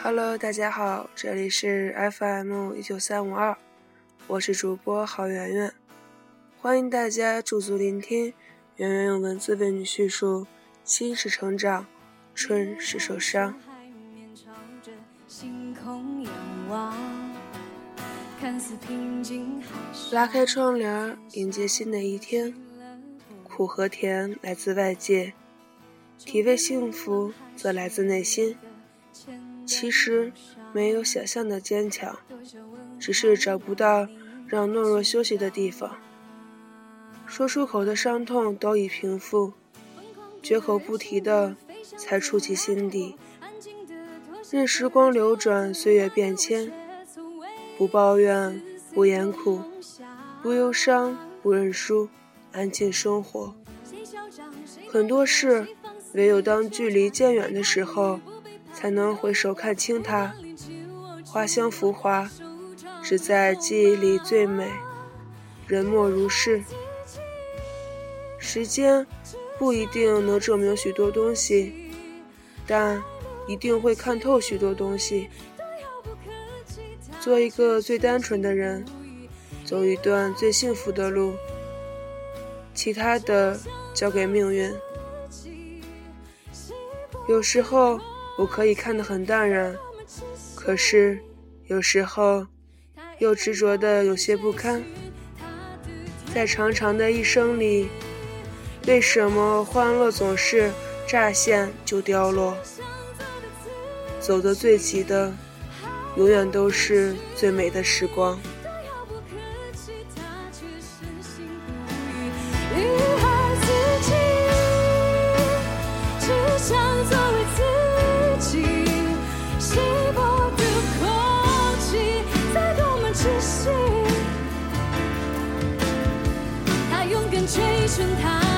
Hello，大家好，这里是 FM 一九三五二，我是主播郝圆圆，欢迎大家驻足聆听，圆圆用文字为你叙述心是成长，春是受伤。拉开窗帘，迎接新的一天，苦和甜来自外界，体味幸福则来自内心。其实没有想象的坚强，只是找不到让懦弱休息的地方。说出口的伤痛都已平复，绝口不提的才触及心底。任时光流转，岁月变迁，不抱怨，不言苦，不忧伤，不认输，安静生活。很多事，唯有当距离渐远的时候。才能回首看清它，花香浮华，只在记忆里最美。人莫如是，时间不一定能证明许多东西，但一定会看透许多东西。做一个最单纯的人，走一段最幸福的路，其他的交给命运。有时候。我可以看得很淡然，可是有时候又执着的有些不堪。在长长的一生里，为什么欢乐总是乍现就凋落？走得最急的，永远都是最美的时光。追寻它